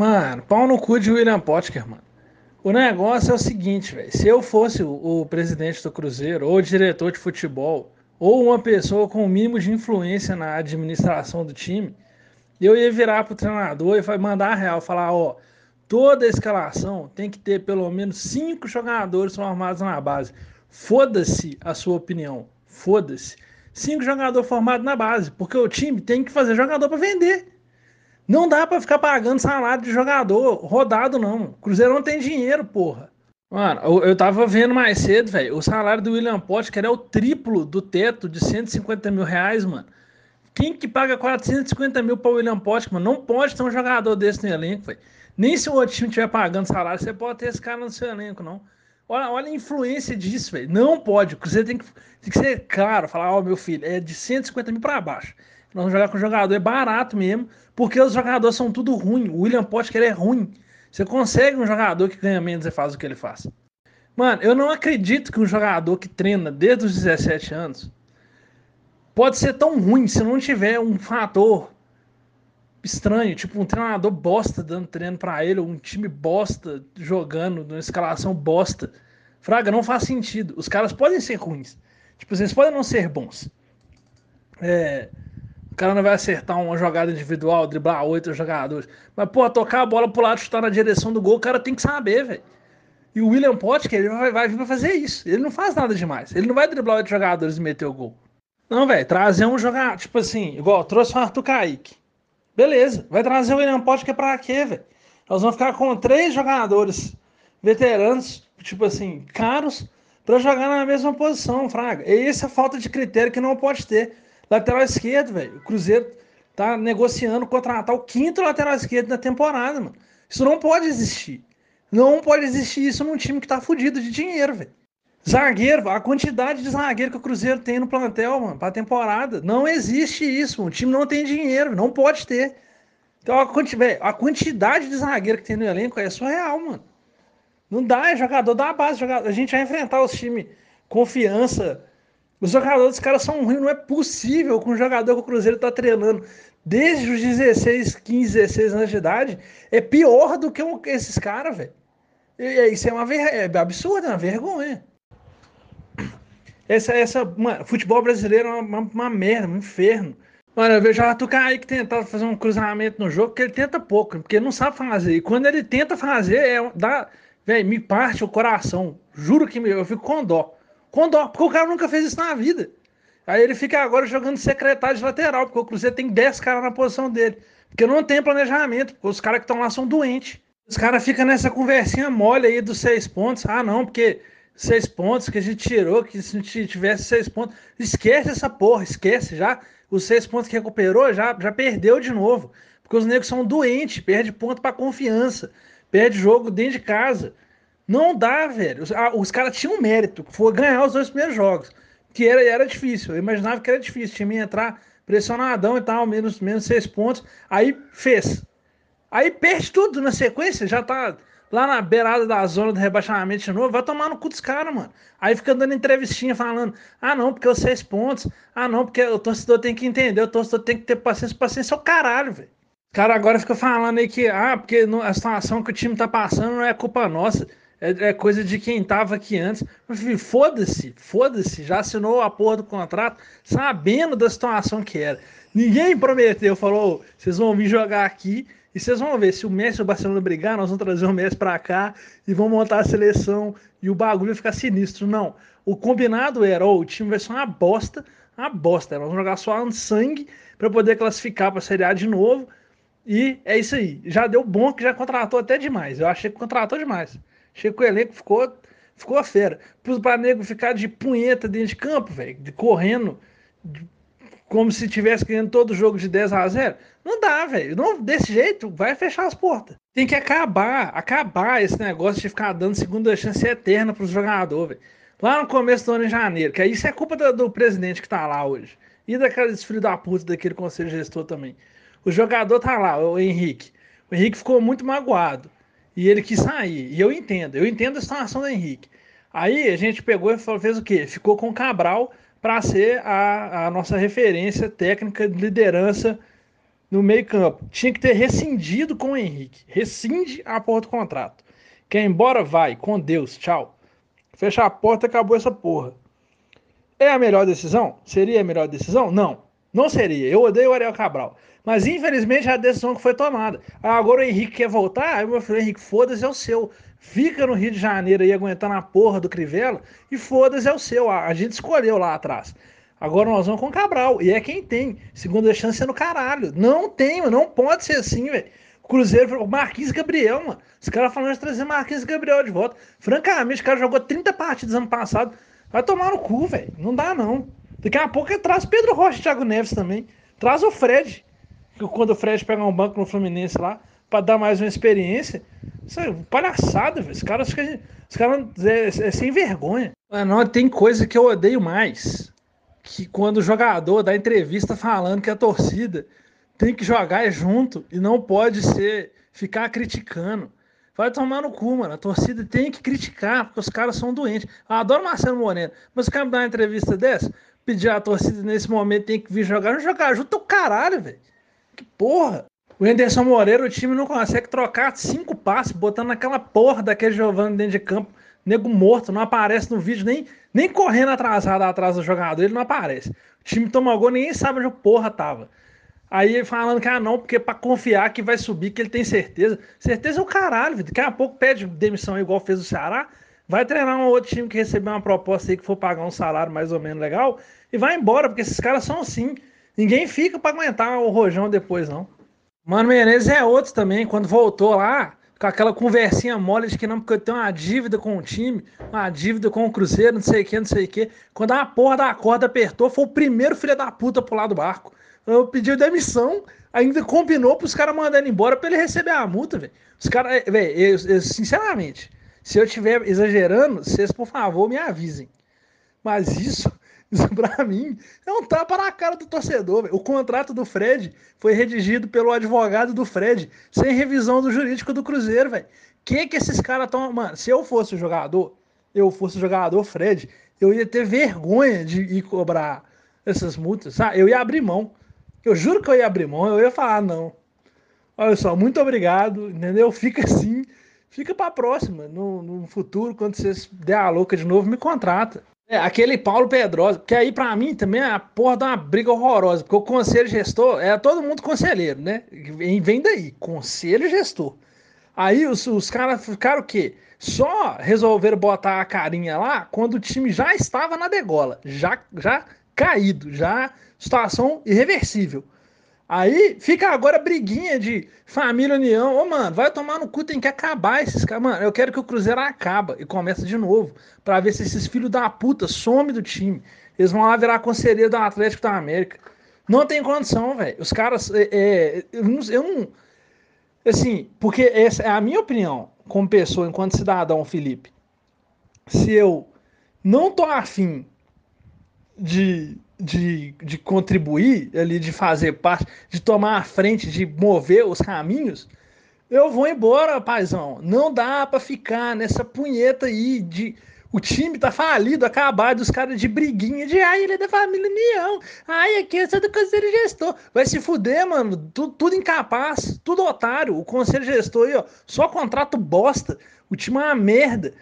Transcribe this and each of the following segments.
Mano, pau no cu de William Potker, mano. O negócio é o seguinte, velho. Se eu fosse o, o, presidente do Cruzeiro, ou diretor de futebol, ou uma pessoa com o mínimo de influência na administração do time, eu ia virar pro treinador e mandar a real, falar, ó, toda escalação tem que ter pelo menos cinco jogadores formados na base. Foda-se a sua opinião. Foda-se. Cinco jogadores formados na base, porque o time tem que fazer jogador para vender. Não dá para ficar pagando salário de jogador rodado, não. Cruzeiro não tem dinheiro, porra. Mano, eu, eu tava vendo mais cedo, velho. O salário do William Potker é o triplo do teto de 150 mil reais, mano. Quem que paga 450 mil para o William Potker, mano? Não pode ter um jogador desse no elenco, velho. Nem se o outro time estiver pagando salário, você pode ter esse cara no seu elenco, não. Olha, olha a influência disso, velho. Não pode. O Cruzeiro tem que, tem que ser claro, falar, ó, oh, meu filho, é de 150 mil para baixo. Nós vamos jogar com jogador, é barato mesmo, porque os jogadores são tudo ruim. O William Potker é ruim. Você consegue um jogador que ganha menos e faz o que ele faz. Mano, eu não acredito que um jogador que treina desde os 17 anos pode ser tão ruim se não tiver um fator estranho, tipo um treinador bosta dando treino para ele, ou um time bosta jogando numa escalação bosta. Fraga, não faz sentido. Os caras podem ser ruins. Tipo, eles podem não ser bons. É, cara não vai acertar uma jogada individual, driblar oito jogadores. Mas, pô, tocar a bola pro lado, chutar na direção do gol, o cara tem que saber, velho. E o William Potker, ele vai, vai vir pra fazer isso. Ele não faz nada demais. Ele não vai driblar oito jogadores e meter o gol. Não, velho, trazer um jogador, tipo assim, igual, trouxe o Arthur Kaique. Beleza, vai trazer o William Potker pra quê, velho? Nós vamos ficar com três jogadores veteranos, tipo assim, caros, para jogar na mesma posição, Fraga. E essa é a falta de critério que não pode ter. Lateral esquerdo, velho. O Cruzeiro tá negociando contratar o quinto lateral esquerdo da temporada, mano. Isso não pode existir. Não pode existir isso num time que tá fudido de dinheiro, velho. Zagueiro, a quantidade de zagueiro que o Cruzeiro tem no plantel, mano, pra temporada. Não existe isso. O time não tem dinheiro, não pode ter. Então a, quanti, véio, a quantidade de zagueiro que tem no elenco é surreal, mano. Não dá, é jogador da base. Jogador. A gente vai enfrentar os times confiança, os jogadores dos caras são ruins, não é possível com um jogador que o Cruzeiro tá treinando desde os 16, 15, 16 anos de idade é pior do que um, esses caras, velho. Isso é uma ver... é absurdo, é uma vergonha. Essa, essa, mano, futebol brasileiro é uma, uma, merda, um inferno. Mano, eu vejo o Arthur Kaique tentando fazer um cruzamento no jogo, que ele tenta pouco, porque ele não sabe fazer. E quando ele tenta fazer, é, dá, velho, me parte o coração. Juro que eu fico com dó. Dó, porque o cara nunca fez isso na vida. Aí ele fica agora jogando secretário de lateral, porque o Cruzeiro tem 10 caras na posição dele. Porque não tem planejamento, porque os caras que estão lá são doentes. Os caras ficam nessa conversinha mole aí dos seis pontos. Ah, não, porque seis pontos que a gente tirou, que se a gente tivesse seis pontos. Esquece essa porra, esquece já. Os seis pontos que recuperou já, já perdeu de novo. Porque os negros são doentes, perde ponto para confiança, perde jogo dentro de casa. Não dá, velho. Os, os caras tinham mérito, foi ganhar os dois primeiros jogos. Que era, era difícil. Eu imaginava que era difícil. Tinha que entrar pressionadão e tal, menos, menos seis pontos. Aí fez. Aí perde tudo na sequência, já tá lá na beirada da zona do rebaixamento de novo, vai tomar no cu dos caras, mano. Aí fica dando entrevistinha falando: ah, não, porque os seis pontos, ah, não, porque o torcedor tem que entender, o torcedor tem que ter paciência, paciência é o caralho, velho. O cara agora fica falando aí que, ah, porque a situação que o time tá passando não é culpa nossa. É, é coisa de quem tava aqui antes. Foda-se, foda-se, já assinou a porra do contrato, sabendo da situação que era. Ninguém prometeu, falou, vocês vão vir jogar aqui e vocês vão ver, se o Messi e o Barcelona brigar, nós vamos trazer o Messi para cá e vamos montar a seleção e o bagulho vai ficar sinistro. Não, o combinado era, oh, o time vai ser uma bosta, uma bosta. Nós vamos jogar só um sangue para poder classificar para a Série A de novo. E é isso aí. Já deu bom que já contratou até demais. Eu achei que contratou demais. Achei que o elenco ficou, ficou a fera. Para nego ficar de punheta dentro de campo, velho, correndo, de, como se tivesse ganhando todo jogo de 10 a 0. Não dá, velho. Não, desse jeito, vai fechar as portas. Tem que acabar, acabar esse negócio de ficar dando segunda chance eterna para os jogadores, velho. Lá no começo do ano de janeiro, que aí isso é culpa do, do presidente que tá lá hoje. E daqueles filhos da puta daquele conselho gestor também. O jogador tá lá, o Henrique. O Henrique ficou muito magoado. E ele quis sair. E eu entendo, eu entendo a situação do Henrique. Aí a gente pegou e fez o quê? Ficou com o Cabral para ser a, a, nossa referência técnica de liderança no meio campo. Tinha que ter rescindido com o Henrique. Rescinde a porra do contrato. Quer embora? Vai. Com Deus. Tchau. Fecha a porta acabou essa porra. É a melhor decisão? Seria a melhor decisão? Não. Não seria. Eu odeio o Ariel Cabral. Mas infelizmente é a decisão que foi tomada. Agora o Henrique quer voltar, aí meu filho Henrique, foda-se, é o seu. Fica no Rio de Janeiro aí aguentando a porra do Crivella e foda-se, é o seu. A, gente escolheu lá atrás. Agora nós vamos com o Cabral. E é quem tem. Segunda chance é no caralho. Não tem. Não pode ser assim, velho. Cruzeiro, Marquinhos Gabriel, mano. Os caras falando de trazer Marquinhos Gabriel de volta. Francamente, o cara jogou 30 partidas ano passado. Vai tomar no cu, velho. Não dá, não. Daqui a pouco traz Pedro Rocha e Thiago Neves também. Traz o Fred quando o Fred pega um banco no Fluminense lá, para dar mais uma experiência. Isso é palhaçada, velho. Os caras, os caras é, é sem vergonha. Não, tem coisa que eu odeio mais. Que quando o jogador dá entrevista falando que a torcida tem que jogar junto e não pode ser ficar criticando. Vai tomar no cu, mano. A torcida tem que criticar, porque os caras são doentes. Eu adoro Marcelo Moreno, mas o cara me dá uma entrevista dessa, pedir a torcida nesse momento tem que vir jogar, não jogar junto o caralho, velho. Que porra! O Anderson Moreira, o time não consegue trocar cinco passes, botando naquela porra daquele Giovanni dentro de campo. Nego morto, não aparece no vídeo, nem, nem correndo atrasado atrás do jogador, ele não aparece. O time toma gol, ninguém sabe onde a porra tava. Aí falando que ah não, porque para confiar que vai subir, que ele tem certeza. Certeza é o caralho, velho. Daqui a pouco pede demissão igual fez o Ceará, vai treinar um outro time que recebeu uma proposta aí que for pagar um salário mais ou menos legal e vai embora, porque esses caras são assim. Ninguém fica para aguentar o rojão depois, não. Mano Menezes é outro também, quando voltou lá, com aquela conversinha mole de que não, porque eu tenho uma dívida com o time, uma dívida com o Cruzeiro, não sei o que, não sei o que. Quando a porra da corda apertou, foi o primeiro filho da puta pular do barco. Eu pedi demissão, ainda combinou pros caras mandando embora pra ele receber a multa, velho. Os caras, velho, eu, eu, sinceramente, se eu estiver exagerando, vocês, por favor, me avisem. Mas isso isso pra mim é um tapa na cara do torcedor. Véio. O contrato do Fred foi redigido pelo advogado do Fred, sem revisão do jurídico do Cruzeiro, velho. Que que esses caras estão. Mano, se eu fosse o jogador, eu fosse o jogador Fred, eu ia ter vergonha de ir cobrar essas multas, sabe? Eu ia abrir mão. Eu juro que eu ia abrir mão, eu ia falar, não. Olha só, muito obrigado, entendeu? Fica assim, fica pra próxima. No, no futuro, quando vocês der a louca de novo, me contrata. É, aquele Paulo Pedrosa, que aí para mim também é a porra de uma briga horrorosa, porque o conselho gestor é todo mundo conselheiro, né? Vem daí, conselho gestor. Aí os, os caras ficaram o quê? Só resolveram botar a carinha lá quando o time já estava na degola, já, já caído, já situação irreversível. Aí fica agora briguinha de família união. Ô, mano, vai tomar no cu, tem que acabar esses caras. Mano, eu quero que o Cruzeiro acaba e comece de novo. para ver se esses filhos da puta somem do time. Eles vão lá virar conselheiro do Atlético da América. Não tem condição, velho. Os caras. É, é, eu, não, eu não. Assim, porque essa é a minha opinião, como pessoa, enquanto cidadão, Felipe. Se eu não tô afim de de, de contribuir ali, de fazer parte, de tomar a frente, de mover os caminhos, eu vou embora, paizão. Não dá para ficar nessa punheta aí de o time tá falido, acabado, os caras de briguinha, de ai, ele é da família União, ai, aqui eu sou do conselho gestor. Vai se fuder, mano, tudo, tudo incapaz, tudo otário. O conselho gestor aí, ó, só contrato bosta. O time é uma merda.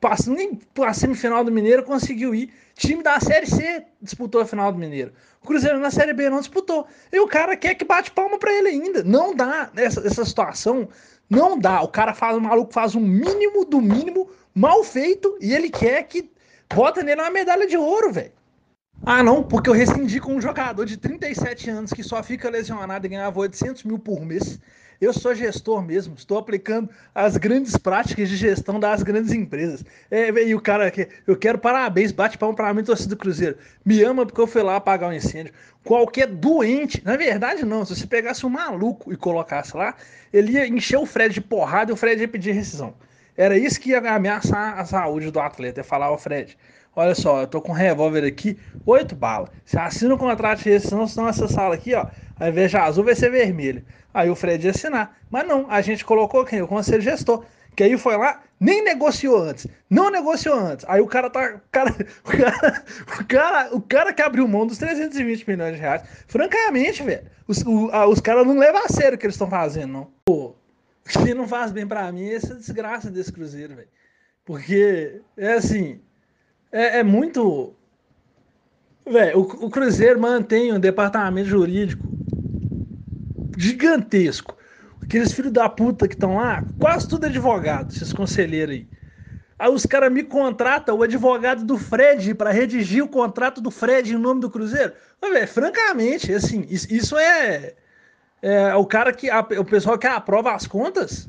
Passa, nem pra semifinal do Mineiro conseguiu ir time da Série C disputou a final do Mineiro. O Cruzeiro na Série B não disputou. E o cara quer que bate palma para ele ainda. Não dá essa, essa situação. Não dá. O cara faz, o maluco faz um mínimo do mínimo mal feito e ele quer que bota nele uma medalha de ouro, velho. Ah, não, porque eu rescindi com um jogador de 37 anos que só fica lesionado e ganhava 800 mil por mês. Eu sou gestor mesmo, estou aplicando as grandes práticas de gestão das grandes empresas. É, e o cara aqui, eu quero parabéns, bate palma para mim, torcida do Cruzeiro. Me ama porque eu fui lá apagar um incêndio. Qualquer doente, na verdade não, se você pegasse um maluco e colocasse lá, ele ia encher o Fred de porrada e o Fred ia pedir rescisão. Era isso que ia ameaçar a saúde do atleta, ia falar ao Fred. Olha só, eu tô com um revólver aqui, oito balas. Você assina o contrato de rescisão, senão essa sala aqui, ó, invés de azul vai ser vermelho. Aí o Fred ia assinar. Mas não, a gente colocou quem? O conselho gestor. que aí foi lá, nem negociou antes, não negociou antes. Aí o cara tá, o cara, o cara, o cara, o cara que abriu mão dos 320 milhões de reais, francamente, velho, os, os caras não levam a sério o que eles estão fazendo, não. Pô, o que não faz bem para mim é essa desgraça desse Cruzeiro, velho. Porque é assim, é, é muito. Velho, o, o Cruzeiro mantém um departamento jurídico gigantesco. Aqueles filhos da puta que estão lá, quase tudo advogado, esses conselheiros aí. Aí os caras me contratam o advogado do Fred para redigir o contrato do Fred em nome do Cruzeiro. Mas, véio, francamente, assim, isso é, é o cara que o pessoal que aprova as contas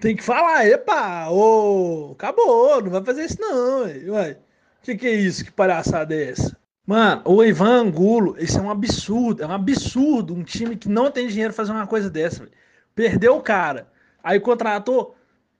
tem que falar, epa, ô, acabou, não vai fazer isso não, ué. Que que é isso? Que palhaçada é essa? Mano, o Ivan Angulo, isso é um absurdo, é um absurdo um time que não tem dinheiro fazer uma coisa dessa. Perdeu o cara. Aí contratou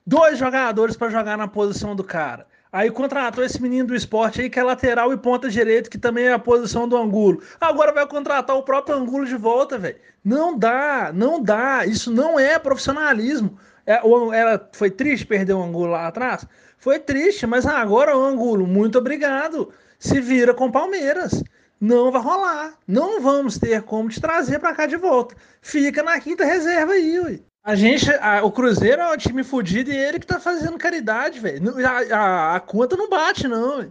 dois jogadores para jogar na posição do cara. Aí contratou esse menino do esporte aí que é lateral e ponta direito, que também é a posição do Angulo. Agora vai contratar o próprio Angulo de volta, velho. Não dá, não dá. Isso não é profissionalismo. É, era, foi triste perder o Angulo lá atrás? Foi triste, mas agora o Angulo, muito obrigado. Se vira com Palmeiras não vai rolar. Não vamos ter como te trazer para cá de volta. Fica na quinta reserva aí, ué. A gente, a, o Cruzeiro é um time fodido e ele que tá fazendo caridade, velho. A, a, a, conta não bate, não.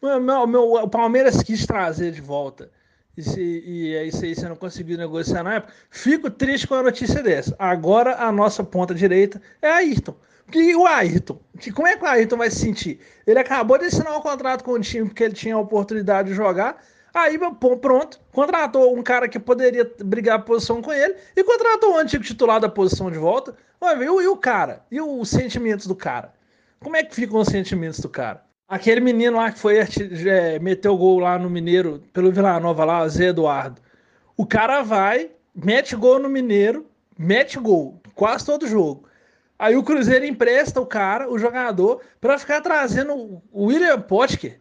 Meu, meu, meu, o Palmeiras quis trazer de volta. E, se, e é aí você não conseguiu negociar na época. Fico triste com a notícia dessa. Agora a nossa ponta direita é a Ayrton. E o Ayrton? Que, como é que o Ayrton vai se sentir? Ele acabou de assinar um contrato com o time porque ele tinha a oportunidade de jogar Aí, pronto, contratou um cara que poderia brigar a posição com ele e contratou o antigo titular da posição de volta. Ué, e, o, e o cara? E os sentimentos do cara? Como é que ficam os sentimentos do cara? Aquele menino lá que foi é, meteu gol lá no Mineiro, pelo Vila Nova lá, Zé Eduardo. O cara vai, mete gol no Mineiro, mete gol, quase todo jogo. Aí o Cruzeiro empresta o cara, o jogador, para ficar trazendo o William Potker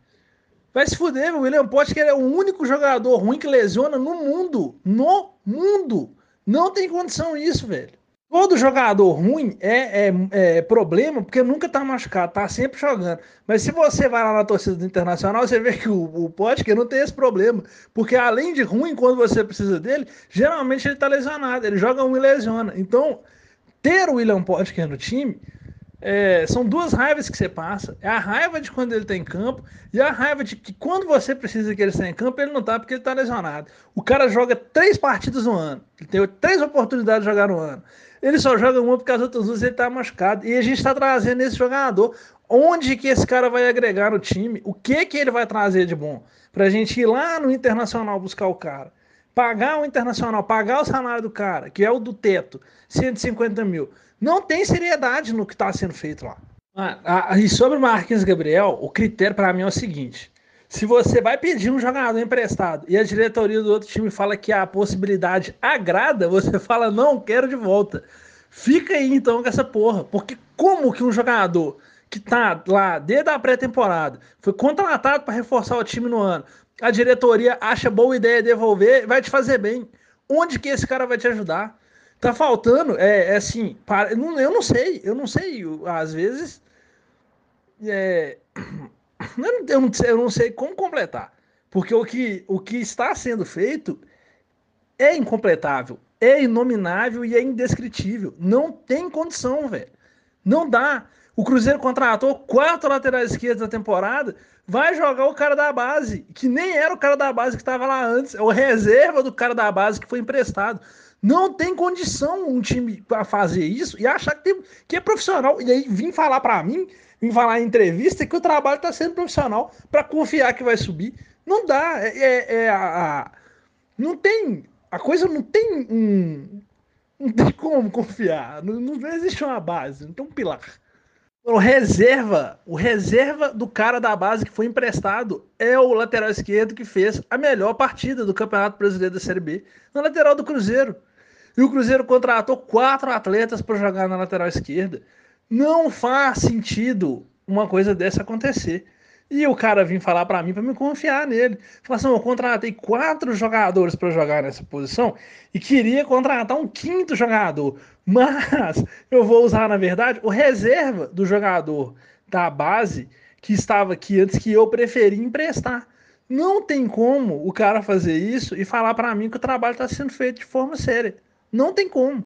Vai se fuder, o William Potker é o único jogador ruim que lesiona no mundo. No mundo. Não tem condição isso, velho. Todo jogador ruim é, é, é, problema porque nunca tá machucado, tá sempre jogando. Mas se você vai lá na torcida do Internacional, você vê que o, o Potker não tem esse problema. Porque além de ruim, quando você precisa dele, geralmente ele tá lesionado. Ele joga um e lesiona. Então, ter o William Potker no time é, são duas raivas que você passa. É a raiva de quando ele está em campo e a raiva de que quando você precisa que ele esteja em campo, ele não está porque ele está lesionado. O cara joga três partidas no ano. Ele tem três oportunidades de jogar no ano. Ele só joga uma porque as outras duas ele está machucado. E a gente está trazendo esse jogador. Onde que esse cara vai agregar no time? O que que ele vai trazer de bom? Para a gente ir lá no Internacional buscar o cara. Pagar o Internacional, pagar o salário do cara, que é o do teto, 150 mil não tem seriedade no que está sendo feito lá. Ah, e sobre o Marquinhos Gabriel, o critério para mim é o seguinte: se você vai pedir um jogador emprestado e a diretoria do outro time fala que a possibilidade agrada, você fala, não, quero de volta. Fica aí então com essa porra. Porque como que um jogador que tá lá desde a pré-temporada, foi contratado para reforçar o time no ano, a diretoria acha boa ideia devolver, vai te fazer bem. Onde que esse cara vai te ajudar? Tá faltando, é, é assim, para, eu não sei, eu não sei, às vezes. É, eu, não, eu não sei como completar. Porque o que, o que está sendo feito é incompletável, é inominável e é indescritível. Não tem condição, velho. Não dá. O Cruzeiro contratou quatro laterais esquerdos na temporada, vai jogar o cara da base, que nem era o cara da base que estava lá antes, é o reserva do cara da base que foi emprestado. Não tem condição um time para fazer isso e achar que, tem, que é profissional. E aí vir falar para mim, vir falar em entrevista que o trabalho está sendo profissional para confiar que vai subir. Não dá. É, é, é a, a, não tem. A coisa não tem um. Não tem como confiar. Não, não existe uma base, não tem um pilar. O reserva, o reserva do cara da base que foi emprestado é o lateral esquerdo que fez a melhor partida do Campeonato Brasileiro da Série B na lateral do Cruzeiro. E o Cruzeiro contratou quatro atletas para jogar na lateral esquerda. Não faz sentido uma coisa dessa acontecer. E o cara vir falar para mim para me confiar nele. Falar assim, eu contratei quatro jogadores para jogar nessa posição e queria contratar um quinto jogador, mas eu vou usar na verdade o reserva do jogador da base que estava aqui antes que eu preferi emprestar. Não tem como o cara fazer isso e falar para mim que o trabalho está sendo feito de forma séria. Não tem como.